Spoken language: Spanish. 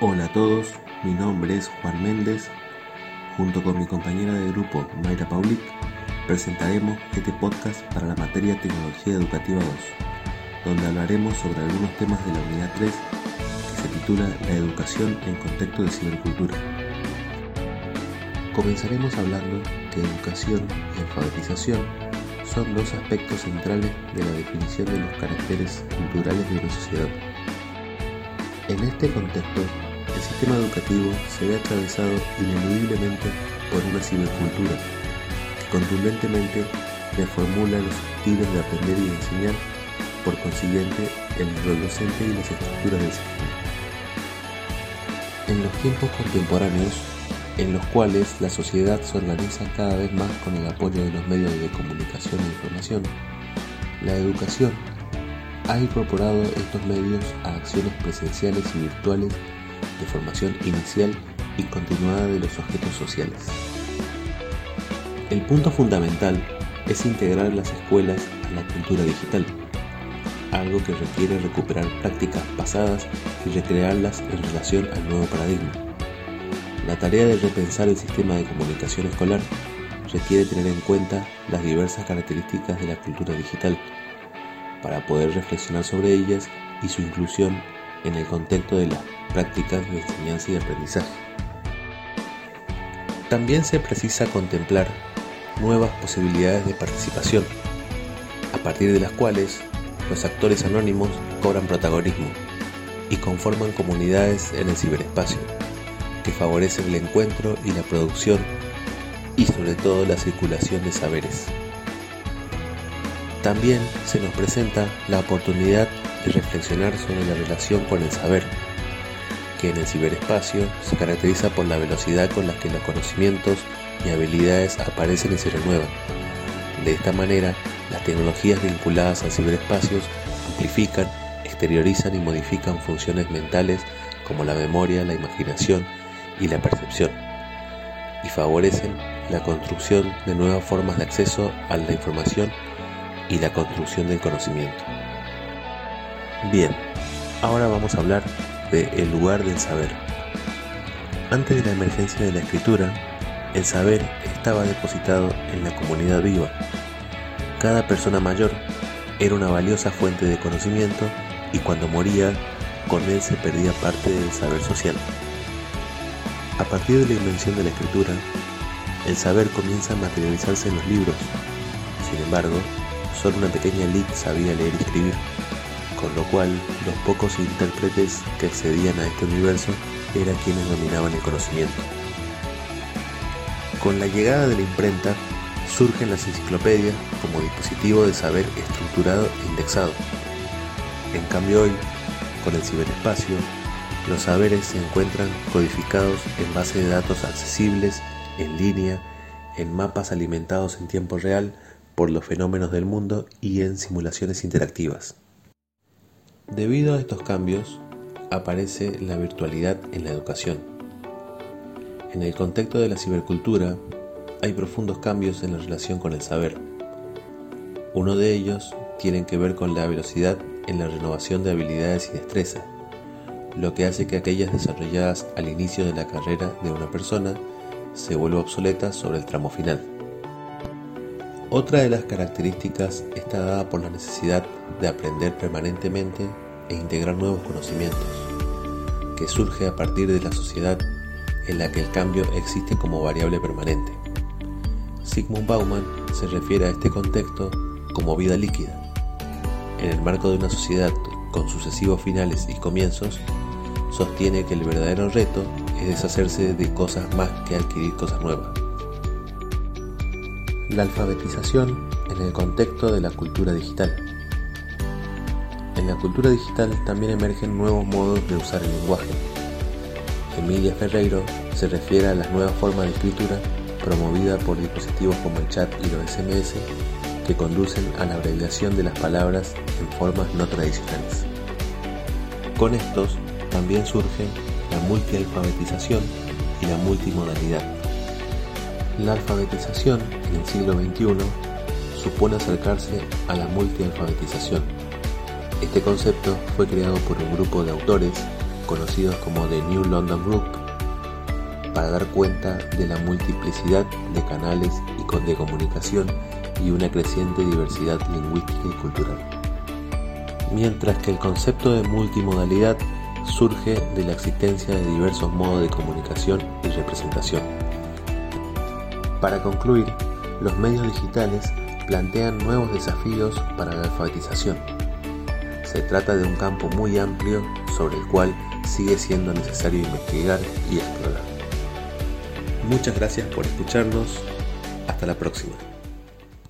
Hola a todos, mi nombre es Juan Méndez. Junto con mi compañera de grupo Mayra Paulik, presentaremos este podcast para la materia Tecnología Educativa 2, donde hablaremos sobre algunos temas de la unidad 3 que se titula La educación en contexto de cibercultura. Comenzaremos hablando que educación y alfabetización son dos aspectos centrales de la definición de los caracteres culturales de una sociedad. En este contexto, el sistema educativo se ve atravesado ineludiblemente por una cibercultura que contundentemente reformula los estilos de aprender y enseñar, por consiguiente el rol docente y las estructuras del sistema. En los tiempos contemporáneos, en los cuales la sociedad se organiza cada vez más con el apoyo de los medios de comunicación e información, la educación ha incorporado estos medios a acciones presenciales y virtuales de formación inicial y continuada de los objetos sociales. El punto fundamental es integrar las escuelas a la cultura digital, algo que requiere recuperar prácticas pasadas y recrearlas en relación al nuevo paradigma. La tarea de repensar el sistema de comunicación escolar requiere tener en cuenta las diversas características de la cultura digital, para poder reflexionar sobre ellas y su inclusión en el contexto de las prácticas de enseñanza y aprendizaje. También se precisa contemplar nuevas posibilidades de participación, a partir de las cuales los actores anónimos cobran protagonismo y conforman comunidades en el ciberespacio, que favorecen el encuentro y la producción y sobre todo la circulación de saberes. También se nos presenta la oportunidad reflexionar sobre la relación con el saber, que en el ciberespacio se caracteriza por la velocidad con la que los conocimientos y habilidades aparecen y se renuevan. De esta manera, las tecnologías vinculadas al ciberespacio amplifican, exteriorizan y modifican funciones mentales como la memoria, la imaginación y la percepción, y favorecen la construcción de nuevas formas de acceso a la información y la construcción del conocimiento. Bien, ahora vamos a hablar de el lugar del saber. Antes de la emergencia de la escritura, el saber estaba depositado en la comunidad viva. Cada persona mayor era una valiosa fuente de conocimiento y cuando moría, con él se perdía parte del saber social. A partir de la invención de la escritura, el saber comienza a materializarse en los libros. Sin embargo, solo una pequeña elite sabía leer y escribir, con lo cual los pocos intérpretes que accedían a este universo eran quienes dominaban el conocimiento. Con la llegada de la imprenta, surgen las enciclopedias como dispositivo de saber estructurado e indexado. En cambio hoy, con el ciberespacio, los saberes se encuentran codificados en base de datos accesibles, en línea, en mapas alimentados en tiempo real por los fenómenos del mundo y en simulaciones interactivas. Debido a estos cambios, aparece la virtualidad en la educación. En el contexto de la cibercultura, hay profundos cambios en la relación con el saber. Uno de ellos tiene que ver con la velocidad en la renovación de habilidades y destreza, lo que hace que aquellas desarrolladas al inicio de la carrera de una persona se vuelvan obsoletas sobre el tramo final. Otra de las características está dada por la necesidad de aprender permanentemente e integrar nuevos conocimientos, que surge a partir de la sociedad en la que el cambio existe como variable permanente. Sigmund Bauman se refiere a este contexto como vida líquida. En el marco de una sociedad con sucesivos finales y comienzos, sostiene que el verdadero reto es deshacerse de cosas más que adquirir cosas nuevas. La alfabetización en el contexto de la cultura digital. En la cultura digital también emergen nuevos modos de usar el lenguaje. Emilia Ferreiro se refiere a las nuevas formas de escritura promovida por dispositivos como el chat y los SMS que conducen a la abreviación de las palabras en formas no tradicionales. Con estos también surgen la multialfabetización y la multimodalidad. La alfabetización en el siglo XXI supone acercarse a la multialfabetización. Este concepto fue creado por un grupo de autores conocidos como The New London Group, para dar cuenta de la multiplicidad de canales y de comunicación y una creciente diversidad lingüística y cultural. Mientras que el concepto de multimodalidad surge de la existencia de diversos modos de comunicación y representación. Para concluir, los medios digitales plantean nuevos desafíos para la alfabetización. Se trata de un campo muy amplio sobre el cual sigue siendo necesario investigar y explorar. Muchas gracias por escucharnos. Hasta la próxima.